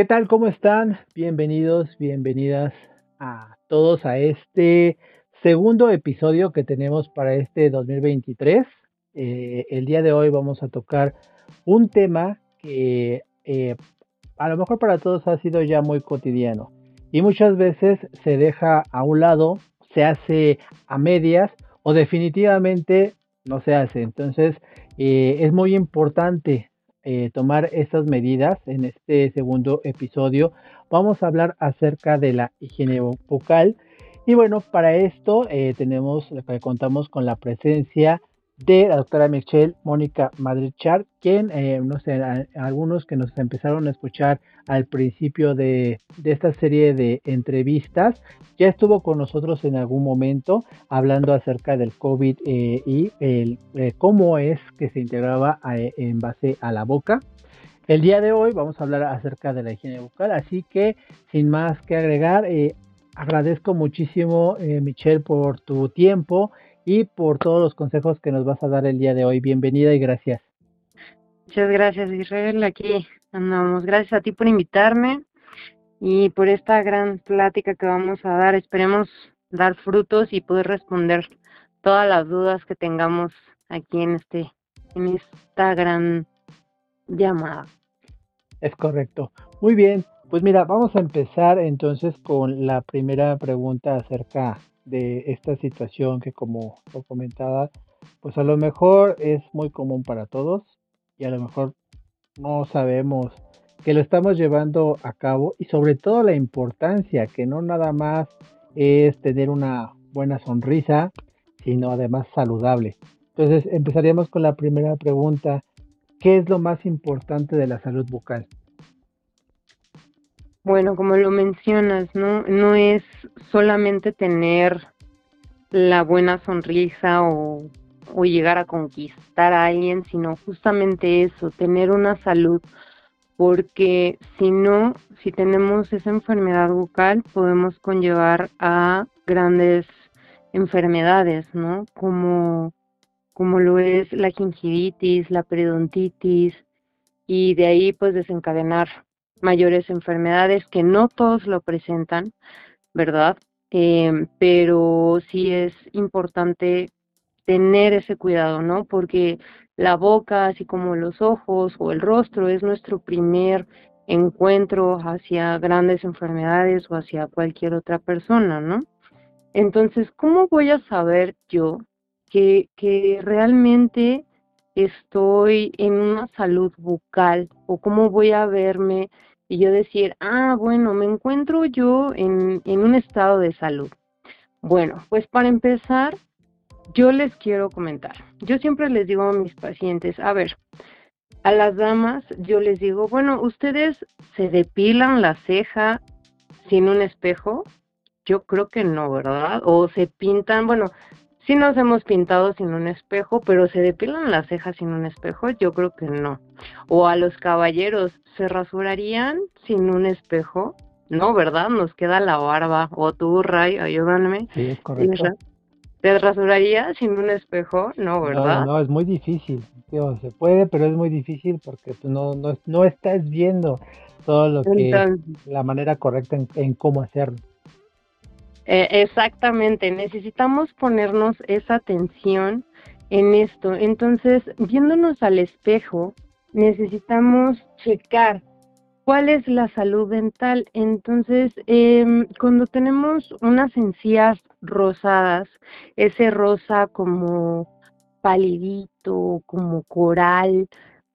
¿Qué tal? ¿Cómo están? Bienvenidos, bienvenidas a todos a este segundo episodio que tenemos para este 2023. Eh, el día de hoy vamos a tocar un tema que eh, a lo mejor para todos ha sido ya muy cotidiano y muchas veces se deja a un lado, se hace a medias o definitivamente no se hace. Entonces eh, es muy importante eh, tomar estas medidas en este segundo episodio. Vamos a hablar acerca de la higiene bucal. Y bueno, para esto eh, tenemos, contamos con la presencia de la doctora Michelle Mónica Madrid-Char, quien, eh, no sé, algunos que nos empezaron a escuchar al principio de, esta serie de entrevistas, ya estuvo con nosotros en algún momento hablando acerca del COVID eh, y el, eh, cómo es que se integraba en base a la boca. El día de hoy vamos a hablar acerca de la higiene bucal, así que sin más que agregar, agradezco muchísimo Michelle por tu tiempo y por todos los consejos que nos vas a dar el día de hoy. Bienvenida y gracias. Muchas gracias, Israel. Aquí andamos. Gracias a ti por invitarme y por esta gran plática que vamos a dar. Esperemos dar frutos y poder responder todas las dudas que tengamos aquí en este en esta gran llamada. Es correcto. Muy bien. Pues mira, vamos a empezar entonces con la primera pregunta acerca de esta situación que como lo comentaba, pues a lo mejor es muy común para todos y a lo mejor no sabemos que lo estamos llevando a cabo y sobre todo la importancia que no nada más es tener una buena sonrisa, sino además saludable. Entonces empezaríamos con la primera pregunta, ¿qué es lo más importante de la salud bucal? Bueno, como lo mencionas, ¿no? No es solamente tener la buena sonrisa o, llegar a conquistar a alguien, sino justamente eso, tener una salud, porque si no, si tenemos esa enfermedad bucal, podemos conllevar a grandes enfermedades, ¿no? Como, como lo es la gingivitis, la periodontitis, y de ahí pues desencadenar mayores enfermedades que no todos lo presentan, ¿verdad? Em, pero sí es importante tener ese cuidado, ¿no? Porque la boca, así como los ojos o el rostro, es nuestro primer encuentro hacia grandes enfermedades o hacia cualquier otra persona, ¿no? Entonces, ¿cómo voy a saber yo que, que realmente estoy en una salud bucal o cómo voy a verme y yo decir, ah, bueno, me encuentro yo en, en un estado de salud. Bueno, pues para empezar, yo les quiero comentar. Yo siempre les digo a mis pacientes, a ver, a las damas yo les digo, bueno, ustedes se depilan la ceja sin un espejo. Yo creo que no, ¿verdad? O se pintan, bueno, Sí nos hemos pintado sin un espejo, pero ¿se depilan las cejas sin un espejo? Yo creo que no. O a los caballeros, ¿se rasurarían sin un espejo? No, ¿verdad? Nos queda la barba. O tú, Ray, ayúdame. Sí, es correcto. ¿Te rasurarías sin un espejo? No, ¿verdad? No, no, es muy difícil. se puede, pero es muy difícil porque pues, no, no, no estás viendo todo lo que, la manera correcta en cómo hacerlo. Eh, exactamente, necesitamos ponernos esa atención en esto. Entonces, viéndonos al espejo, necesitamos checar cuál es la salud dental. Entonces, em, cuando tenemos unas encías rosadas, ese rosa como palidito, como coral,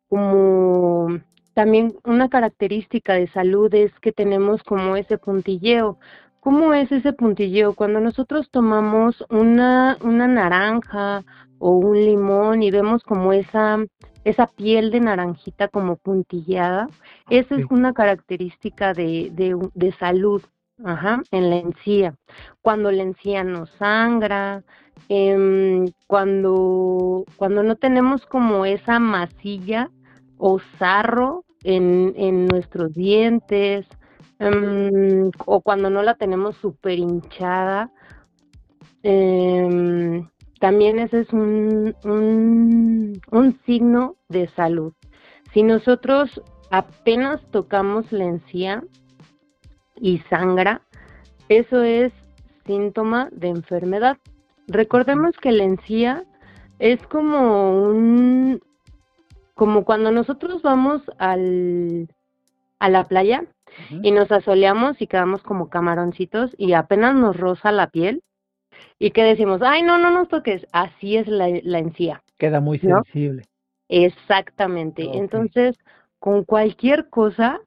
como también una característica de salud es que tenemos como ese puntilleo. ¿Cómo es ese puntilleo? Cuando nosotros tomamos una, una naranja o un limón y vemos como esa, esa piel de naranjita como puntillada, esa es una característica de, de, de salud Ajá, en la encía. Cuando la encía no sangra, eh, cuando, cuando no tenemos como esa masilla o sarro en, en nuestros dientes, Em, o cuando no la tenemos súper hinchada. Em, también ese es un, un, un signo de salud. Si nosotros apenas tocamos la encía y sangra, eso es síntoma de enfermedad. Recordemos que la encía es como un como cuando nosotros vamos al a la playa y nos asoleamos y quedamos como camaroncitos y apenas nos roza la piel y que decimos, ay, no, no nos toques, así es la, la encía. Queda muy sensible. Exactamente. Entonces, con cualquier cosa,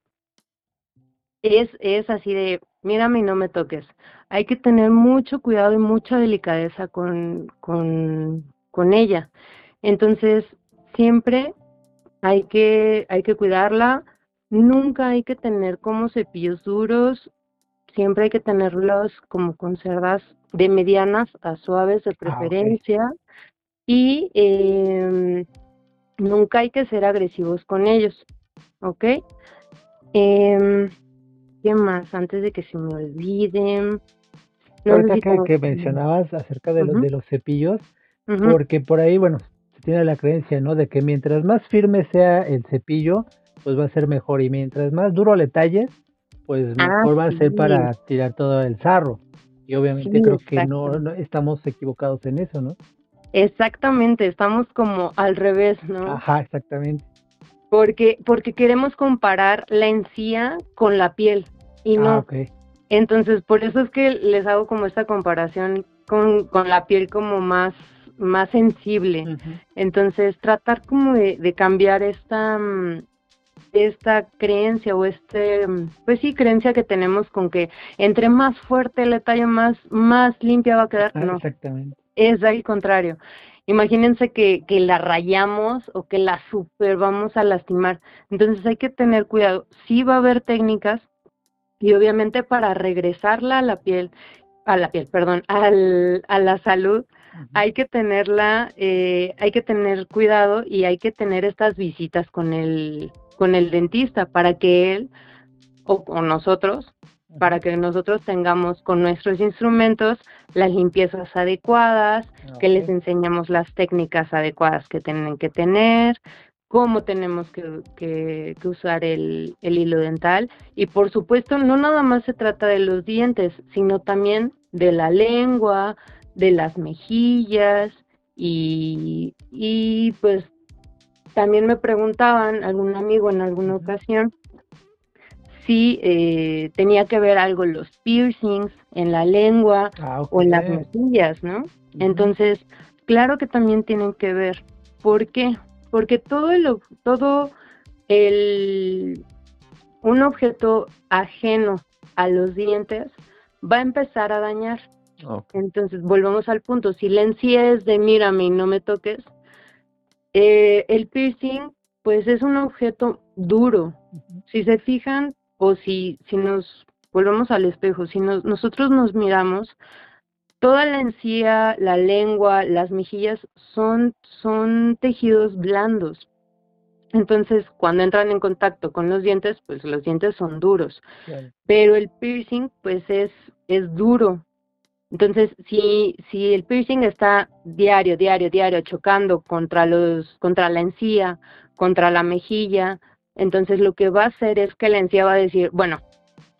es, es así de, mírame y no me toques. Hay que tener mucho cuidado y mucha delicadeza con, con, con ella. Entonces, siempre hay que, hay que cuidarla, nunca hay que tener como cepillos duros, siempre hay que tenerlos como conservas de medianas a suaves de ah, preferencia y eh, nunca hay que ser agresivos con ellos, ¿ok? Eh, ¿Qué más? Antes de que se me olviden. Ahorita que, mencionabas acerca de, los, de los cepillos, porque por ahí, bueno, se tiene la creencia, ¿no? De que mientras más firme sea el cepillo, pues va a ser mejor. Y mientras más duro le talles, pues ah, mejor va a ser para tirar todo el sarro. Y obviamente creo que no, estamos equivocados en eso, ¿no? Exactamente, estamos como al revés, ¿no? Ajá, exactamente. Porque, porque queremos comparar la encía con la piel y no. Ah, Entonces, por eso es que les hago como esta comparación con, con la piel como más, más sensible. Entonces, tratar como de, de cambiar esta, mm, esta creencia o este, pues sí, creencia que tenemos con que entre más fuerte la talla, más, más limpia va a quedar. no, exactamente. Es al contrario. Imagínense que, que la rayamos o que la super vamos a lastimar. Entonces hay que tener cuidado. Sí va a haber técnicas y obviamente para regresarla a la piel, a la piel, perdón, al, a la salud, hay que tenerla, eh, hay que tener cuidado y hay que tener estas visitas con el, con el dentista para que él o, nosotros, para que nosotros tengamos con nuestros instrumentos las limpiezas adecuadas, que les enseñamos las técnicas adecuadas que tienen que tener, cómo tenemos que, que, usar el, el, hilo dental. Y por supuesto, no nada más se trata de los dientes, sino también de la lengua, de las mejillas y, y pues también me preguntaban, algún amigo en alguna ocasión, si eh, tenía que ver algo los piercings en la lengua ah, o en las mejillas, ¿no? Entonces, claro que también tienen que ver. ¿Por qué? Porque todo el, todo el, un objeto ajeno a los dientes va a empezar a dañar. Entonces, volvemos al punto. Si la encía es de mírame y no me toques, eh, el piercing, pues es un objeto duro. Si se fijan o si, si nos volvemos al espejo, si nosotros nos miramos, toda la encía, la lengua, las mejillas son, son tejidos blandos. Entonces, cuando entran en contacto con los dientes, pues los dientes son duros. Pero el piercing, pues es, es duro. Entonces, si, si el piercing está diario, diario, diario chocando contra los, contra la encía, contra la mejilla, entonces lo que va a hacer es que la encía va a decir, bueno,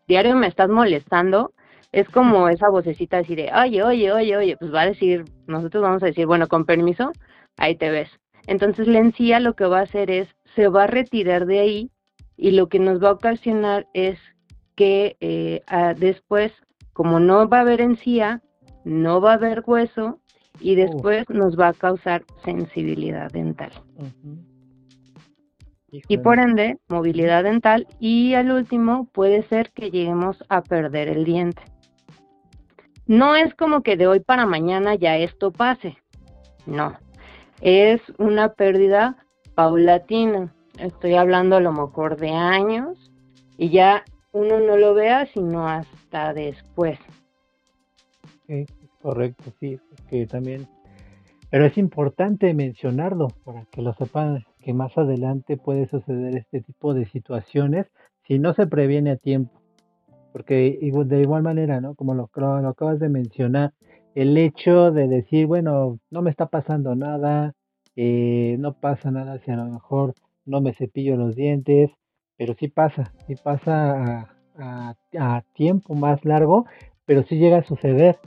diario me estás molestando, es como esa vocecita así de, oye, oye, oye, oye, pues va a decir, nosotros vamos a decir, bueno, con permiso, ahí te ves. Entonces la encía lo que va a hacer es, se va a retirar de ahí y lo que nos va a ocasionar es que eh, después como no va a haber encía, no va a haber hueso y después nos va a causar sensibilidad dental. Y por ende, movilidad dental y al último puede ser que lleguemos a perder el diente. No es como que de hoy para mañana ya esto pase, no, es una pérdida paulatina. Estoy hablando a lo mejor de años y ya uno no lo vea sino hasta después. correcto, sí, que también, pero es importante mencionarlo para que lo sepan que más adelante puede suceder este tipo de situaciones si no se previene a tiempo. Porque de igual manera, ¿no? Como lo, lo acabas de mencionar, el hecho de decir, bueno, no me está pasando nada, eh, no pasa nada si a lo mejor no me cepillo los dientes, pero sí pasa, sí pasa a, tiempo más largo, pero sí llega a suceder.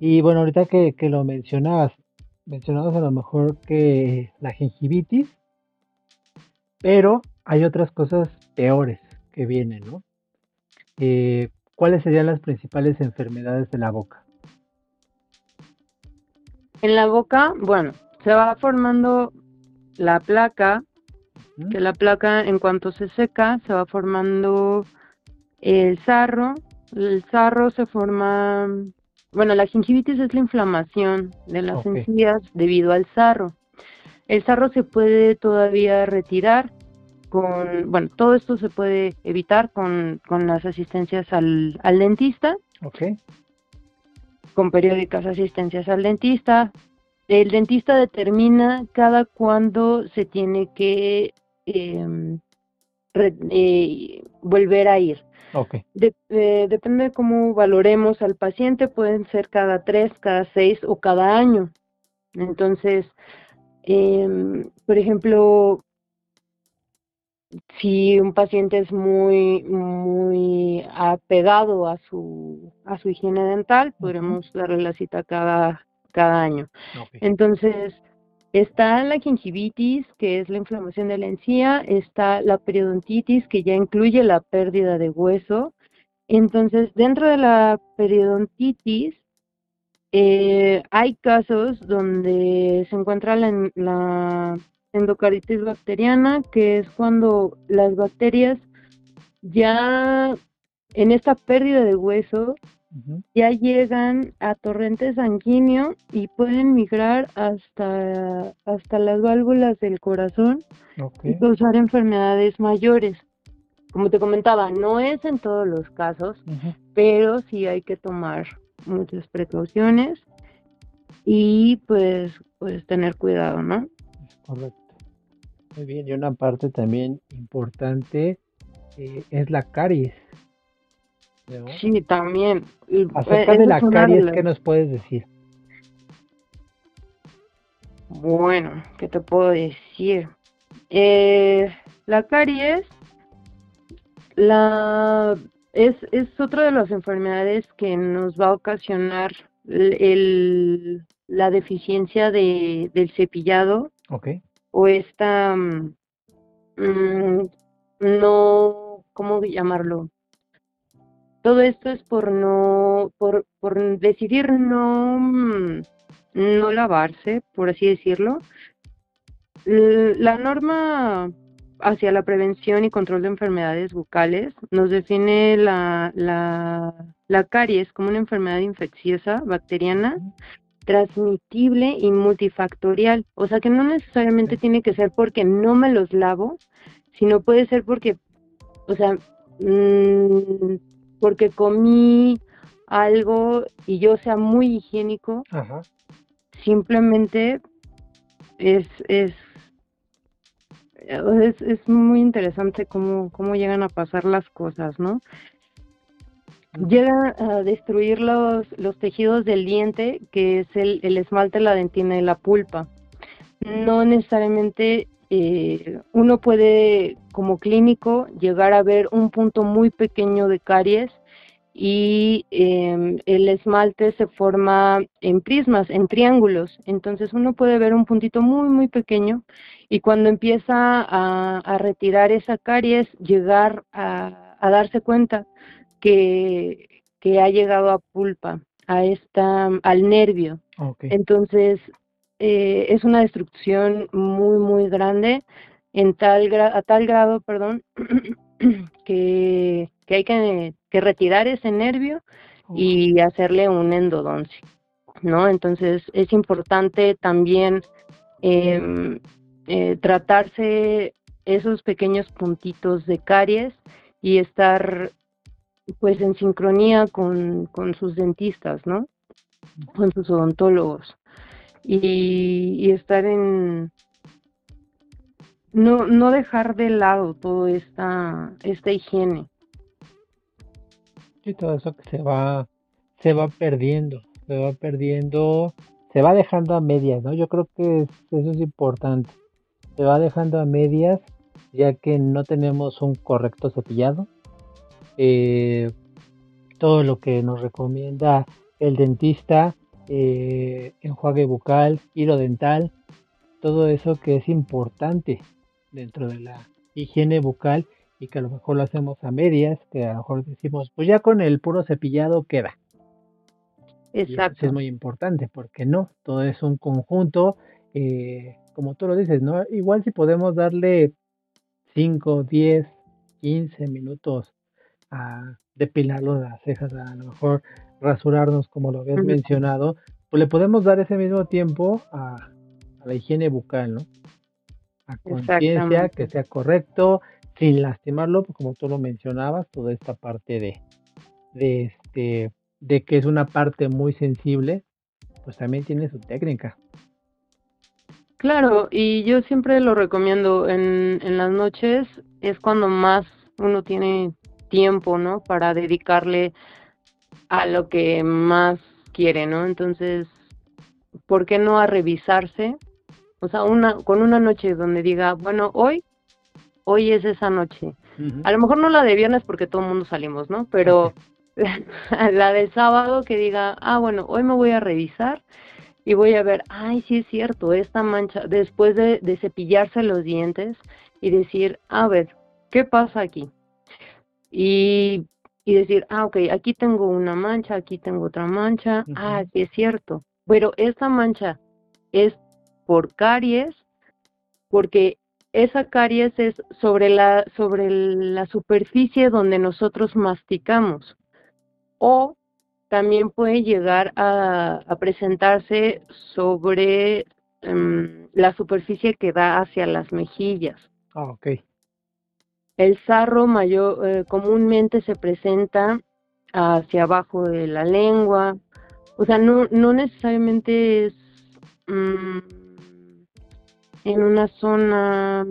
Y bueno, ahorita que, que lo mencionabas, mencionabas a lo mejor que la gingivitis, pero hay otras cosas peores que vienen, ¿no? Eh, ¿Cuáles serían las principales enfermedades de la boca? En la boca, bueno, se va formando la placa, que la placa en cuanto se seca se va formando el sarro, el sarro se forma, bueno, la gingivitis es la inflamación de las encías debido al sarro. El sarro se puede todavía retirar con, bueno, todo esto se puede evitar con, con las asistencias al, al dentista. Okay. Con periódicas asistencias al dentista. El dentista determina cada cuándo se tiene que em, eh, volver a ir. Okay. Eh, depende de cómo valoremos al paciente, pueden ser cada tres, cada seis o cada año. Entonces, em, por ejemplo, si un paciente es muy muy apegado a su a su higiene dental, podremos darle la cita cada cada año. Entonces, está la gingivitis, que es la inflamación de la encía, está la periodontitis, que ya incluye la pérdida de hueso. Entonces, dentro de la periodontitis, eh, hay casos donde se encuentra la, la endocaritis bacteriana, que es cuando las bacterias ya en esta pérdida de hueso ya llegan a torrente sanguíneo y pueden migrar hasta, hasta las válvulas del corazón y causar enfermedades mayores. Como te comentaba, no es en todos los casos, pero sí hay que tomar muchas precauciones y pues, pues tener cuidado, ¿no? Correcto. Muy bien, y una parte también importante eh, es la caries. Sí, también. Acerca de la caries, ¿qué nos puedes decir? Bueno, ¿qué te puedo decir? Eh, la caries la, es, es otra de las enfermedades que nos va a ocasionar el, la deficiencia de, del cepillado okay. o esta, mm, mm, no, ¿cómo llamarlo? Todo esto es por no, por, por decidir no, mm, no lavarse, por así decirlo. La norma hacia la prevención y control de enfermedades bucales nos define la, la, la caries como una enfermedad infecciosa bacteriana transmitible y multifactorial. O sea que no necesariamente tiene que ser porque no me los lavo, sino puede ser porque, o sea, mmm, porque comí algo y yo sea muy higiénico, simplemente es, es, es, es, muy interesante cómo, cómo llegan a pasar las cosas, ¿no? Llega a destruir los, los tejidos del diente, que es el, el esmalte, la dentina y la pulpa. No necesariamente eh, uno puede como clínico llegar a ver un punto muy pequeño de caries y em, el esmalte se forma en prismas, en triángulos. Entonces uno puede ver un puntito muy, muy pequeño y cuando empieza a, retirar esa caries, llegar a, darse cuenta que, ha llegado a pulpa, a esta, al nervio. Entonces eh, es una destrucción muy, muy grande en tal a tal grado, perdón, que, hay que, retirar ese nervio y hacerle un endodoncia, ¿no? Entonces es importante también em, eh, tratarse esos pequeños puntitos de caries y estar pues en sincronía con, con sus dentistas, ¿no? Con sus odontólogos y, estar en no, no dejar de lado toda esta, esta higiene. Y todo eso que se va, se va perdiendo, se va perdiendo, se va dejando a medias, ¿no? Yo creo que eso es importante. Se va dejando a medias ya que no tenemos un correcto cepillado. Eh, todo lo que nos recomienda el dentista, eh, enjuague bucal, hilo dental, todo eso que es importante dentro de la higiene bucal y que a lo mejor lo hacemos a medias, que a lo mejor decimos, pues ya con el puro cepillado queda. Exacto. es muy importante, porque no, todo es un conjunto, eh, como tú lo dices, ¿no? Igual si podemos darle 5, 10, 15 minutos a depilarlo las cejas, a lo mejor rasurarnos como lo habías mencionado, pues le podemos dar ese mismo tiempo a, la higiene bucal, ¿no? A conciencia, que sea correcto, sin lastimarlo, pues, como tú lo mencionabas, toda esta parte de, de este de que es una parte muy sensible, pues también tiene su técnica. Claro, y yo siempre lo recomiendo en, en las noches, es cuando más uno tiene tiempo, ¿no? Para dedicarle a lo que más quiere, ¿no? Entonces, ¿por qué no a revisarse? O sea, una, con una noche donde diga, bueno, hoy, hoy es esa noche. A lo mejor no la de viernes porque todo el mundo salimos, ¿no? Pero la del sábado que diga, ah, bueno, hoy me voy a revisar y voy a ver, ay, sí es cierto, esta mancha, después de, cepillarse los dientes y decir, a ver, ¿qué pasa aquí? Y, y decir, ah, ok, aquí tengo una mancha, aquí tengo otra mancha, ah, sí es cierto, pero esta mancha es por caries, porque esa caries es sobre la, sobre la superficie donde nosotros masticamos o también puede llegar a, presentarse sobre em, la superficie que da hacia las mejillas. Ah, ok. El sarro mayor eh, comúnmente se presenta hacia abajo de la lengua, o sea, no, no necesariamente es mm, en una zona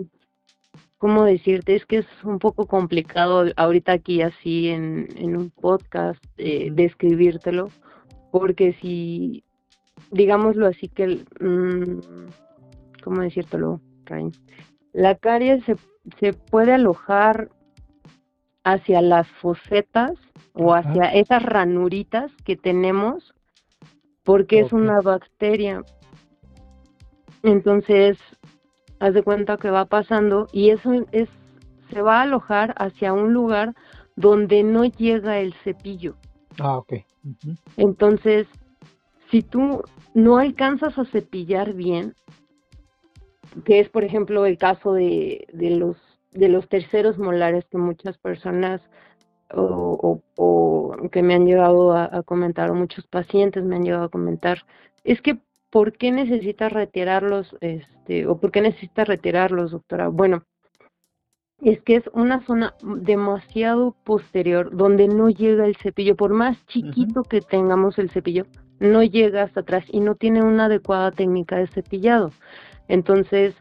¿cómo decirte? Es que es un poco complicado ahorita aquí así en, en un podcast eh, describírtelo, porque si, digámoslo así que, mmm, ¿cómo decírtelo, Rain? La caries se, se puede alojar hacia las fosetas o hacia esas ranuritas que tenemos porque es una bacteria. Entonces, haz de cuenta que va pasando y eso es se va a alojar hacia un lugar donde no llega el cepillo. Ah, ok. Entonces, si tú no alcanzas a cepillar bien, que es por ejemplo el caso de, de los de los terceros molares que muchas personas o, o, que me han llegado a, a, comentar o muchos pacientes me han llegado a comentar es que ¿por qué necesitas retirarlos, este, o por qué necesitas retirarlos, doctora? Bueno, es que es una zona demasiado posterior donde no llega el cepillo, por más chiquito que tengamos el cepillo, no llega hasta atrás y no tiene una adecuada técnica de cepillado. Entonces,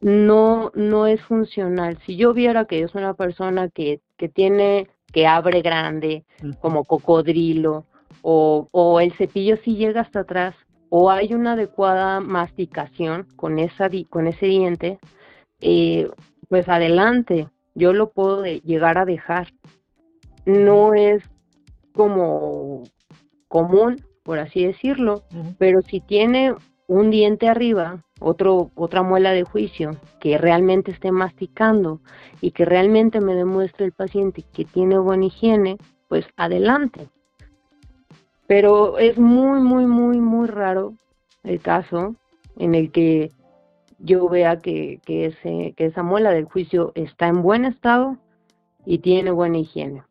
no, no es funcional. Si yo viera que es una persona que, que tiene, que abre grande, como cocodrilo, o, o el cepillo sí llega hasta atrás, o hay una adecuada masticación con, esa, con ese diente, eh, pues adelante, yo lo puedo llegar a dejar. No es como común, por así decirlo, pero si tiene un diente arriba, otra muela de juicio, que realmente esté masticando y que realmente me demuestre el paciente que tiene buena higiene, pues adelante. Pero es muy, muy, muy, muy raro el caso en el que yo vea que, que, ese, que esa muela del juicio está en buen estado y tiene buena higiene,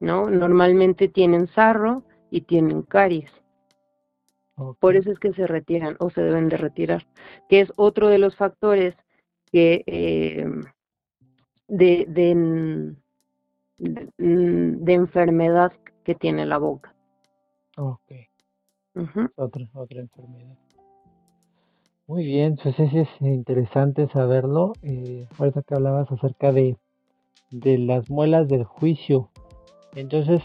¿no? Normalmente tienen sarro y tienen caries. Por eso es que se retiran o se deben de retirar, que es otro de los factores que eh, de, de, de, enfermedad que tiene la boca. Ok. otra, otra enfermedad. Muy bien, pues sí es interesante saberlo. Eh, ahorita que hablabas acerca de, de las muelas del juicio. Entonces,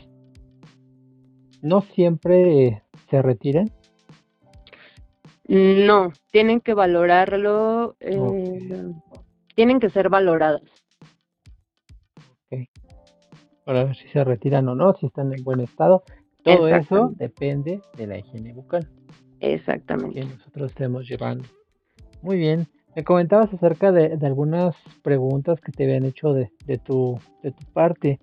¿no siempre se retiran? No, tienen que valorarlo. Eh, tienen que ser valoradas. Ok. Para ver si se retiran o no, si están en buen estado. Todo eso depende de la higiene bucal. Exactamente. Que nosotros estemos llevando. Muy bien. Me comentabas acerca de, algunas preguntas que te habían hecho de, de, tu, de tu parte.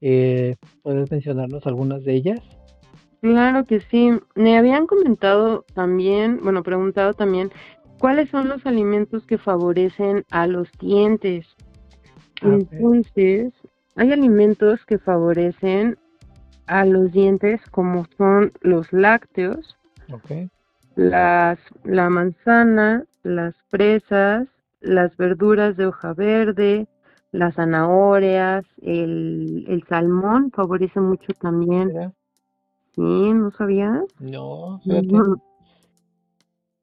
Eh, ¿Puedes mencionarnos algunas de ellas? Claro que sí. Me habían comentado también, bueno, preguntado también, ¿cuáles son los alimentos que favorecen a los dientes? Entonces, hay alimentos que favorecen a los dientes como son los lácteos, las, la manzana, las fresas, las verduras de hoja verde, las zanahorias, el, el salmón favorece mucho también. Sí, ¿no sabías? No,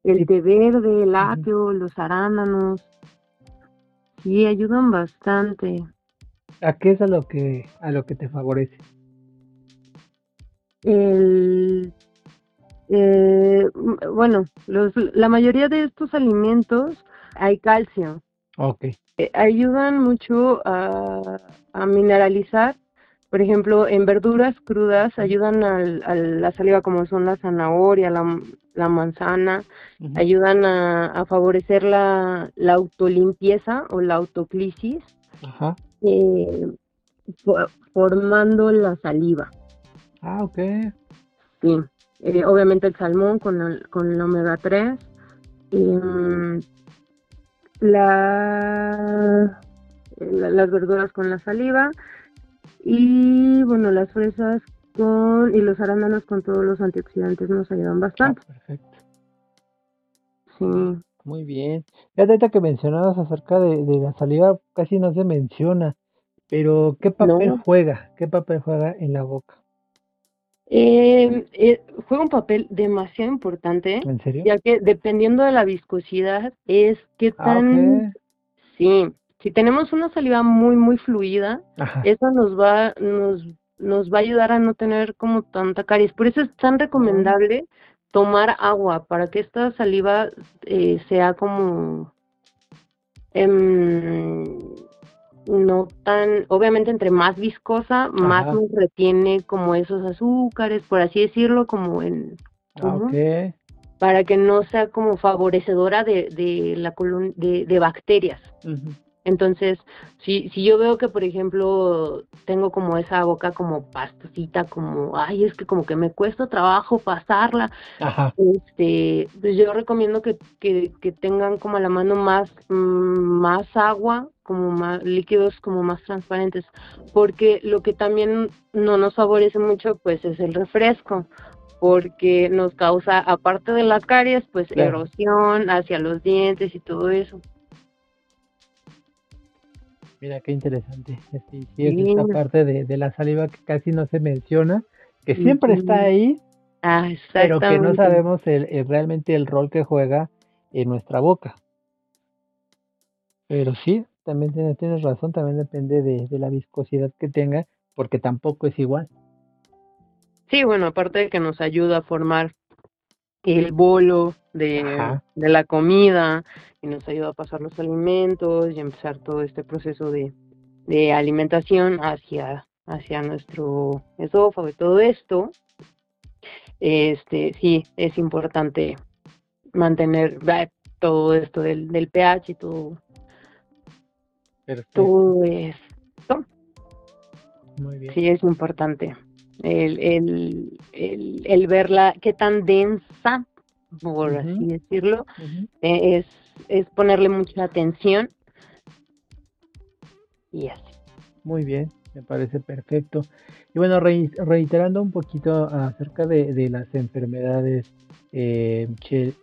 El té verde, el apio, los arándanos. Sí, ayudan bastante. ¿A qué es a lo que a lo que te favorece? El eh, bueno, los, la mayoría de estos alimentos hay calcio. Ok. Eh, ayudan mucho a, a mineralizar por ejemplo, en verduras crudas ayudan a la saliva como son la zanahoria, la, manzana, ayudan a, favorecer la, autolimpieza o la autoclisis, eh, formando la saliva. Ah, ok. Sí, eh, obviamente el salmón con el, con el omega 3. Em, la, las verduras con la saliva y bueno, las fresas con y los arándanos con todos los antioxidantes nos ayudan bastante. Ah, perfecto. Sí. Muy bien. Ya ahorita que mencionabas acerca de, la saliva, casi no se menciona, pero ¿qué papel juega? ¿Qué papel juega en la boca? Eh, eh, juega un papel demasiado importante. ¿En serio? Ya que dependiendo de la viscosidad es qué ah, tan... Sí, si tenemos una saliva muy, muy fluida, eso nos va, nos, nos va a ayudar a no tener como tanta caries. Por eso es tan recomendable tomar agua para que esta saliva eh, sea como em, no tan, obviamente entre más viscosa, más nos retiene como esos azúcares, por así decirlo, como en ah, para que no sea como favorecedora de, de la de, de bacterias. Entonces, si, si yo veo que, por ejemplo, tengo como esa boca como pastosita, como, ay, es que como que me cuesta trabajo pasarla, este pues yo recomiendo que, que, que, tengan como a la mano más, mm, más agua, como más líquidos como más transparentes, porque lo que también no nos favorece mucho, pues, es el refresco porque nos causa, aparte de las caries, pues erosión hacia los dientes y todo eso. Mira qué interesante. Sí, sí, es esta parte de, la saliva que casi no se menciona, que siempre está ahí, ah, pero que no sabemos el, realmente el rol que juega en nuestra boca. Pero sí, también tienes, razón, también depende de, la viscosidad que tenga, porque tampoco es igual. Sí, bueno, aparte de que nos ayuda a formar el bolo de, de, la comida y nos ayuda a pasar los alimentos y empezar todo este proceso de, de alimentación hacia, hacia nuestro esófago y todo esto. Este, sí, es importante mantener todo esto del, del pH y todo, todo esto. Muy bien. Sí, es importante el, el, el, el verla, qué tan densa, por así decirlo, e, es, es ponerle mucha atención y así. Muy bien, me parece perfecto. Y bueno, reiterando un poquito acerca de, de las enfermedades, eh,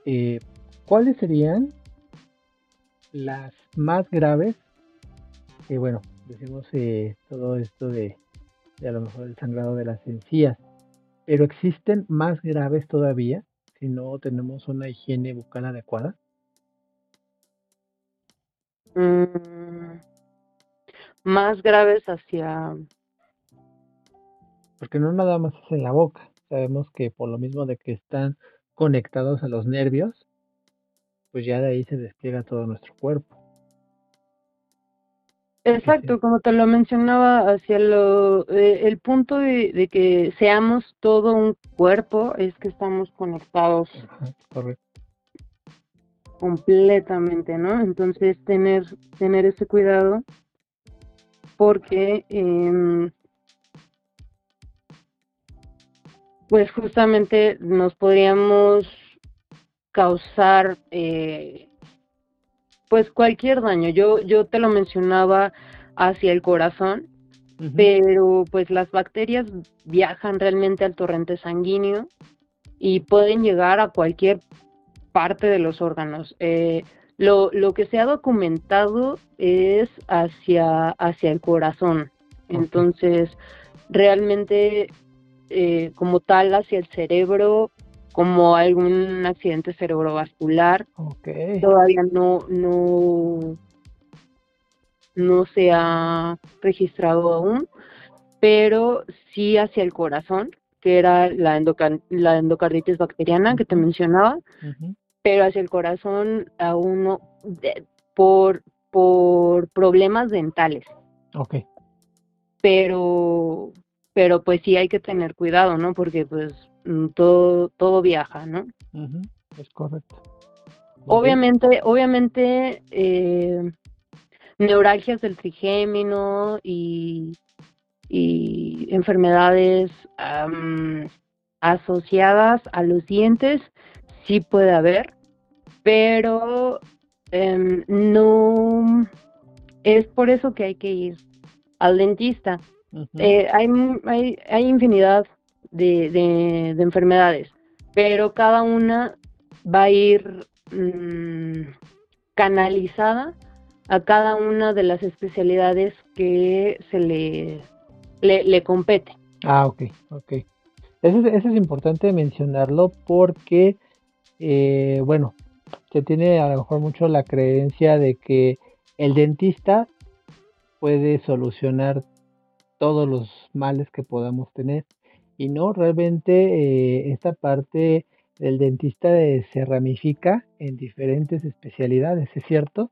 eh, ¿cuáles serían las más graves? Eh, bueno, decimos eh, todo esto de y a lo mejor el sangrado de las encías. Pero existen más graves todavía si no tenemos una higiene bucal adecuada. Mm, más graves hacia... Porque no nada más es en la boca. Sabemos que por lo mismo de que están conectados a los nervios, pues ya de ahí se despliega todo nuestro cuerpo. Exacto, como te lo mencionaba, hacia lo, eh, el punto de, que seamos todo un cuerpo es que estamos conectados. correcto. Completamente, ¿no? Entonces tener, tener ese cuidado porque em, pues justamente nos podríamos causar eh, pues cualquier daño. Yo, yo te lo mencionaba hacia el corazón, pero pues las bacterias viajan realmente al torrente sanguíneo y pueden llegar a cualquier parte de los órganos. Eh, lo, lo, que se ha documentado es hacia, hacia el corazón. Entonces, realmente eh, como tal hacia el cerebro como algún accidente cerebrovascular. Todavía no, no, no se ha registrado aún, pero sí hacia el corazón, que era la, la endocarditis bacteriana que te mencionaba, pero hacia el corazón aún no, por, por problemas dentales. Ok. Pero, pero pues sí hay que tener cuidado, ¿no? Porque pues todo, todo viaja, ¿no? Es correcto. obviamente, obviamente, eh, neuralgias del trigémino y, y enfermedades asociadas a los dientes sí puede haber, pero em, no es por eso que hay que ir al dentista. Eh, hay, hay, hay infinidad de, enfermedades, pero cada una va a ir mm, canalizada a cada una de las especialidades que se le, le, compete. Ah, ok, ok. Eso, es importante mencionarlo porque, eh, bueno, se tiene a lo mejor mucho la creencia de que el dentista puede solucionar todos los males que podamos tener y no, realmente eh, esta parte del dentista se ramifica en diferentes especialidades, ¿es cierto?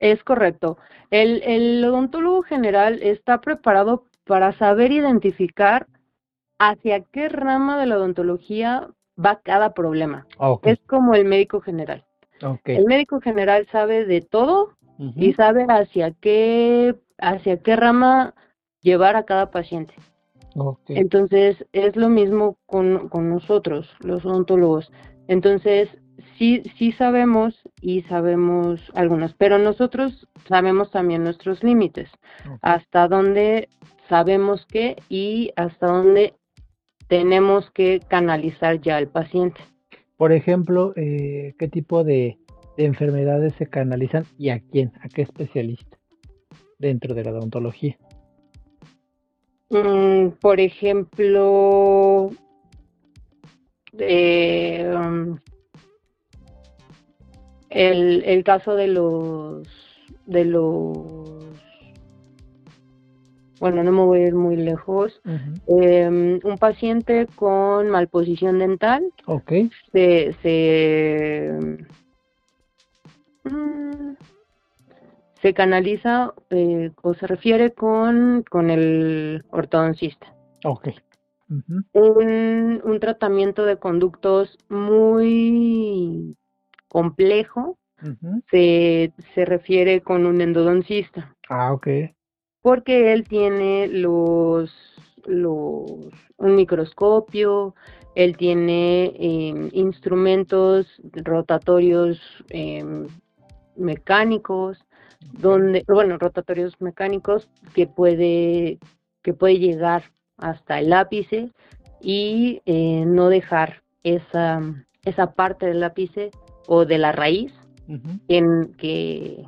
Es correcto. El, el odontólogo general está preparado para saber identificar hacia qué rama de la odontología va cada problema. Ah, es como el médico general. El médico general sabe de todo y sabe hacia qué, hacia qué rama llevar a cada paciente. Entonces, es lo mismo con, nosotros, los odontólogos. Entonces, sí, sí sabemos y sabemos algunos, pero nosotros sabemos también nuestros límites, hasta dónde sabemos qué y hasta dónde tenemos que canalizar ya al paciente. Por ejemplo, eh, ¿qué tipo de, de enfermedades se canalizan y a quién, a qué especialista dentro de la odontología? Mm, por ejemplo, eh, el, el caso de los de los bueno, no me voy a ir muy lejos. Em, un paciente con malposición dental okay. se, se mm, se canaliza eh, o se refiere con, con el ortodoncista. Ok. un, tratamiento de conductos muy complejo se, se refiere con un endodoncista. Ah, ok. Porque él tiene los, los un microscopio, él tiene em, instrumentos rotatorios em, mecánicos, donde, bueno, rotatorios mecánicos que puede, que puede llegar hasta el ápice y eh, no dejar esa, esa parte del ápice o de la raíz en que,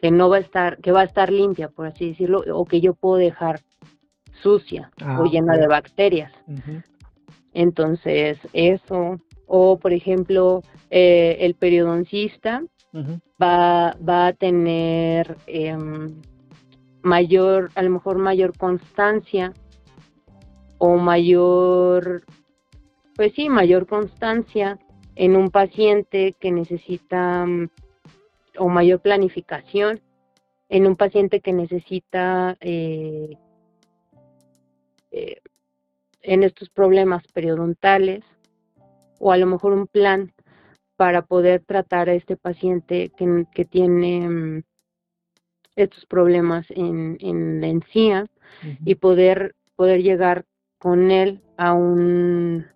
que no va a estar, que va a estar limpia, por así decirlo, o que yo puedo dejar sucia o ah, llena de bacterias. Entonces, eso, o por ejemplo, eh, el periodoncista va, va a tener em, mayor, a lo mejor mayor constancia o mayor, pues sí, mayor constancia en un paciente que necesita mm, o mayor planificación en un paciente que necesita eh, eh, en estos problemas periodontales o a lo mejor un plan para poder tratar a este paciente que, que tiene mm, estos problemas en, en la encía y poder, poder llegar con él a un,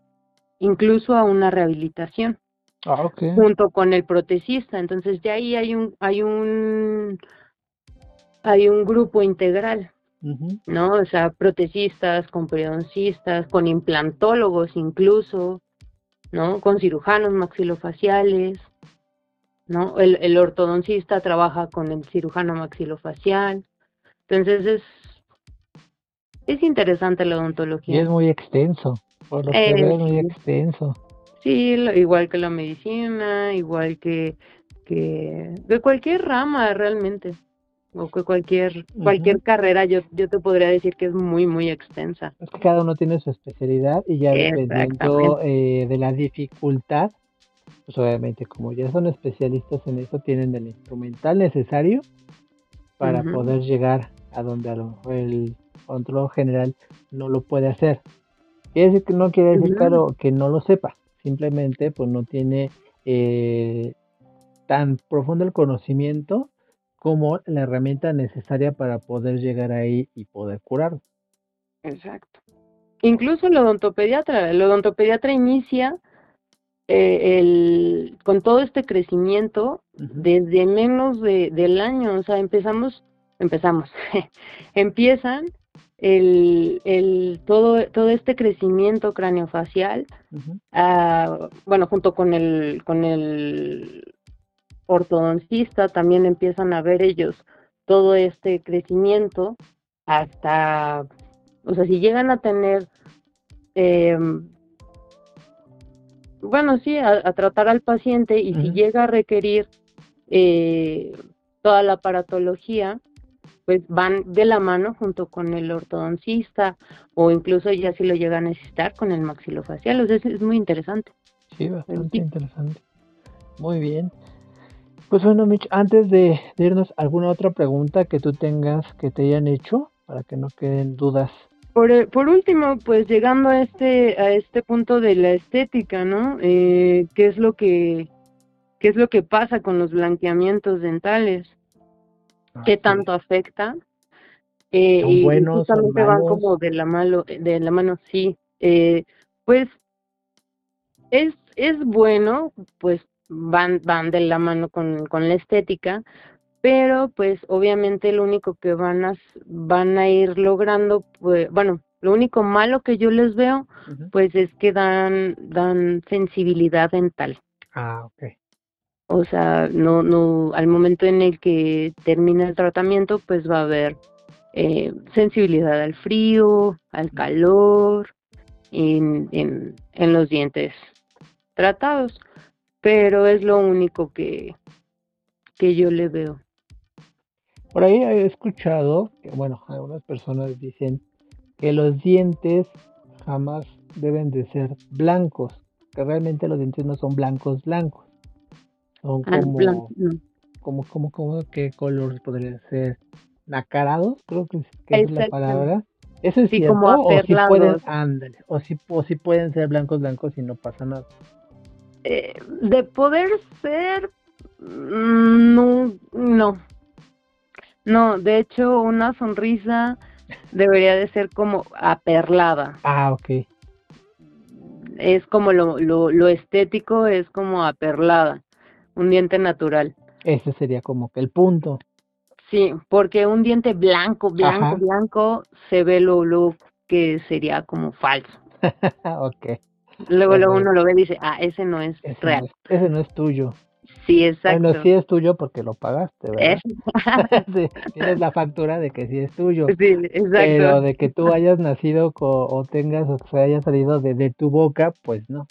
incluso a una rehabilitación. Ah, junto con el protecista. Entonces ya ahí hay un, hay un, hay un grupo integral, ¿no? O sea, protecistas, con periodoncistas, con implantólogos incluso, ¿no? Con cirujanos maxilofaciales, ¿no? El, el ortodoncista trabaja con el cirujano maxilofacial. Entonces es, es interesante la odontología. Y es muy extenso, por lo que es muy extenso. Sí, igual que la medicina, igual que, que de cualquier rama realmente, o que cualquier cualquier carrera, yo, yo te podría decir que es muy, muy extensa. Es que cada uno tiene su especialidad y ya dependiendo eh, de la dificultad, pues obviamente como ya son especialistas en eso, tienen el instrumental necesario para poder llegar a donde a lo mejor el control general no lo puede hacer. Quiere decir que no quiere decir, claro, que no lo sepa, simplemente pues no tiene eh, tan profundo el conocimiento como la herramienta necesaria para poder llegar ahí y poder curarlo. Exacto. Incluso el odontopediatra, el odontopediatra inicia eh, el, con todo este crecimiento desde menos de, del año, o sea, empezamos, empezamos, empiezan el, el, todo, todo este crecimiento craneofacial, uh, bueno, junto con el, con el ortodoncista también empiezan a ver ellos todo este crecimiento hasta, o sea, si llegan a tener, eh, bueno, sí, a, tratar al paciente y si llega a requerir eh, toda la aparatología, pues van de la mano junto con el ortodoncista o incluso ya si lo llega a necesitar con el maxilofacial. O sea, es, muy interesante. Sí, bastante interesante. Muy bien. Pues bueno, Mitch, antes de, irnos, ¿alguna otra pregunta que tú tengas que te hayan hecho para que no queden dudas? Por, eh, por último, pues llegando a este a este punto de la estética, ¿no? Eh, ¿Qué es lo que qué es lo que pasa con los blanqueamientos dentales? Ah, qué tanto afecta. Eh, y buenos, justamente van como de la mano, de la mano, sí. Eh, pues es, es bueno, pues van, van de la mano con, con la estética, pero pues obviamente lo único que van a, van a ir logrando, pues, bueno, lo único malo que yo les veo, pues es que dan, dan sensibilidad dental. Ah, ok. O sea, no, no, al momento en el que termina el tratamiento, pues va a haber eh, sensibilidad al frío, al calor, en, en, en los dientes tratados. Pero es lo único que, que yo le veo. Por ahí he escuchado que, bueno, algunas personas dicen que los dientes jamás deben de ser blancos, que realmente los dientes no son blancos blancos. Son ah, como, como, como, ¿qué color podría ser? Nacarados, creo que, es la palabra. Eso es cierto, o si pueden, ándale, o si, o si pueden ser blancos blancos y no pasa nada. Eh, de poder ser, mm, no, no, no, de hecho una sonrisa debería de ser como aperlada. Ah, ok. Es como lo, lo, lo estético, es como aperlada un diente natural. Ese sería como que el punto. Sí, porque un diente blanco, blanco, blanco, se ve lo, lo que sería como falso. ok. Luego, luego uno lo ve y dice, ah, ese no es real. ese no es tuyo. Sí, exacto. Bueno, sí es tuyo porque lo pagaste, ¿verdad? sí, tienes la factura de que sí es tuyo. Sí, exacto. Pero de que tú hayas nacido o tengas o que haya salido de, de tu boca, pues no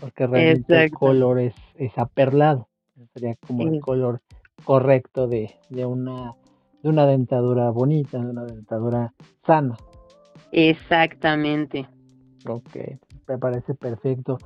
porque realmente el color es, es aperlado, sería como el color correcto de, de, una, de una dentadura bonita, de una dentadura sana. Exactamente. Ok, me parece perfecto.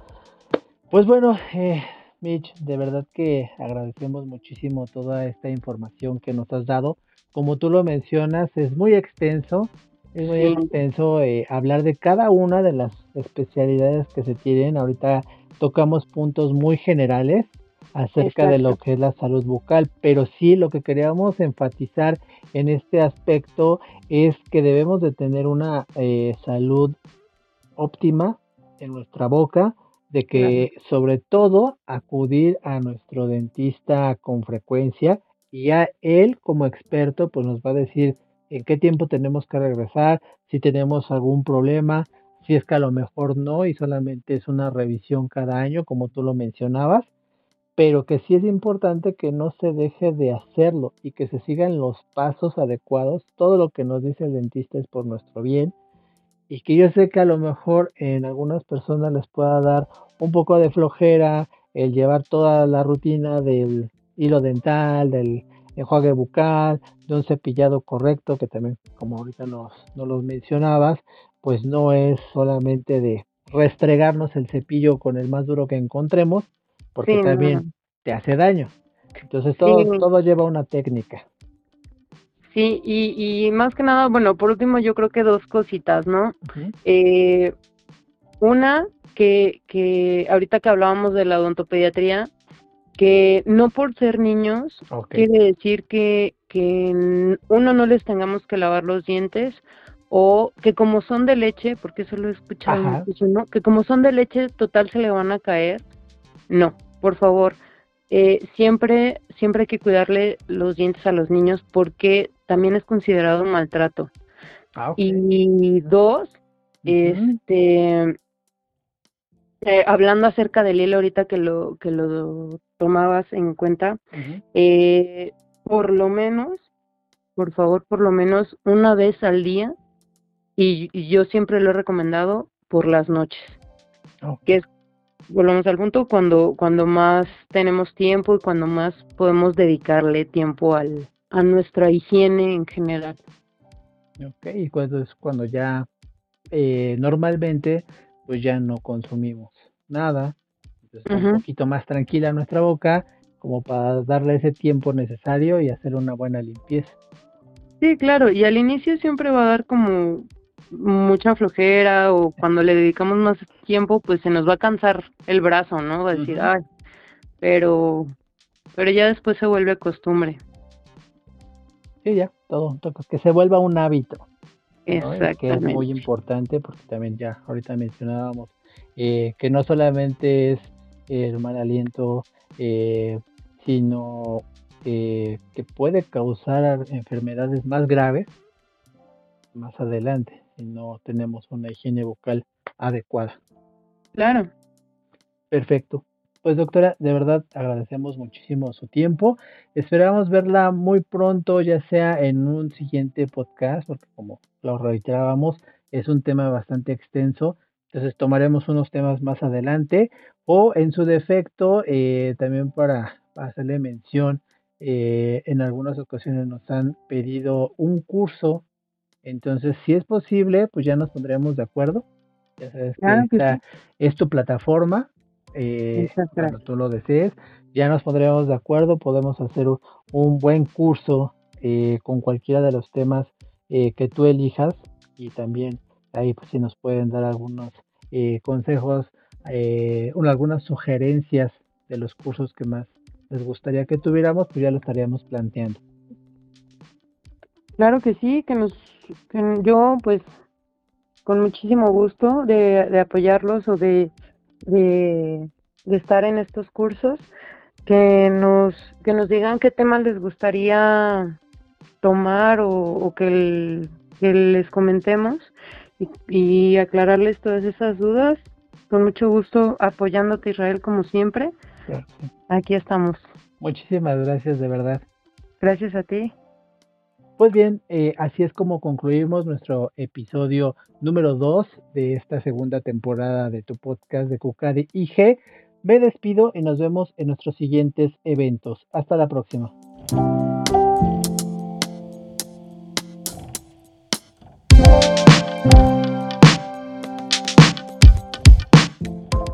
Pues bueno, eh, Mitch, de verdad que agradecemos muchísimo toda esta información que nos has dado. Como tú lo mencionas, es muy extenso, es muy extenso eh, hablar de cada una de las especialidades que se tienen. Ahorita tocamos puntos muy generales acerca de lo que es la salud bucal, pero sí lo que queríamos enfatizar en este aspecto es que debemos de tener una eh, salud óptima en nuestra boca, de que sobre todo acudir a nuestro dentista con frecuencia y a él como experto pues nos va a decir en qué tiempo tenemos que regresar, si tenemos algún problema, si es que a lo mejor no y solamente es una revisión cada año como tú lo mencionabas, pero que sí es importante que no se deje de hacerlo y que se sigan los pasos adecuados. Todo lo que nos dice el dentista es por nuestro bien y que yo sé que a lo mejor en algunas personas les pueda dar un poco de flojera el llevar toda la rutina del hilo dental, del enjuague bucal, de un cepillado correcto, que también como ahorita nos, nos los mencionabas, pues no es solamente de restregarnos el cepillo con el más duro que encontremos, porque también te hace daño. Entonces todo, todo lleva una técnica. Sí, y, y más que nada, bueno, por último yo creo que dos cositas, ¿no? eh, una, que, que ahorita que hablábamos de la odontopediatría, que no por ser niños quiere decir que, que uno no les tengamos que lavar los dientes o que como son de leche, porque eso lo he escuchado mucho, ¿no? Que como son de leche total se le van a caer. No, por favor. Eh, siempre, siempre hay que cuidarle los dientes a los niños porque también es considerado un maltrato. Ah, y dos, este, eh, hablando acerca del hilo ahorita que lo que lo tomabas en cuenta, eh, por lo menos, por favor, por lo menos una vez al día, y, yo siempre lo he recomendado por las noches, que es volvemos al punto cuando cuando más tenemos tiempo y cuando más podemos dedicarle tiempo al a nuestra higiene en general. Ok, y cuando es cuando ya eh, normalmente pues ya no consumimos nada, entonces un poquito más tranquila nuestra boca como para darle ese tiempo necesario y hacer una buena limpieza. Sí, claro, y al inicio siempre va a dar como mucha flojera o cuando le dedicamos más tiempo, pues se nos va a cansar el brazo, ¿no? Va a decir, ay, pero, pero ya después se vuelve costumbre. Sí, ya, todo, que se vuelva un hábito. Exactamente. Que es muy importante porque también ya ahorita mencionábamos eh, que no solamente es el mal aliento, eh, sino eh, que puede causar enfermedades más graves más adelante si no tenemos una higiene vocal adecuada. Claro. Perfecto. Pues doctora, de verdad agradecemos muchísimo su tiempo. Esperamos verla muy pronto, ya sea en un siguiente podcast, porque como lo reiterábamos, es un tema bastante extenso. Entonces tomaremos unos temas más adelante o en su defecto, eh, también para, hacerle mención, eh, en algunas ocasiones nos han pedido un curso entonces, si es posible, pues ya nos pondremos de acuerdo. Ya sabes que esta es tu plataforma, eh, cuando tú lo desees. Ya nos pondremos de acuerdo, podemos hacer un, buen curso eh, con cualquiera de los temas eh, que tú elijas y también ahí pues si nos pueden dar algunos eh, consejos, algunas sugerencias de los cursos que más les gustaría que tuviéramos, pues ya lo estaríamos planteando. Claro que sí, que nos yo pues con muchísimo gusto de, apoyarlos o de, de, estar en estos cursos, que nos, que nos digan qué temas les gustaría tomar o, que, les comentemos y, aclararles todas esas dudas. Con mucho gusto apoyándote Israel como siempre. Aquí estamos. Muchísimas gracias de verdad. Gracias a ti. Pues bien, eh, así es como concluimos nuestro episodio número 2 de esta segunda temporada de tu podcast de Cucari IG. Me despido y nos vemos en nuestros siguientes eventos. Hasta la próxima.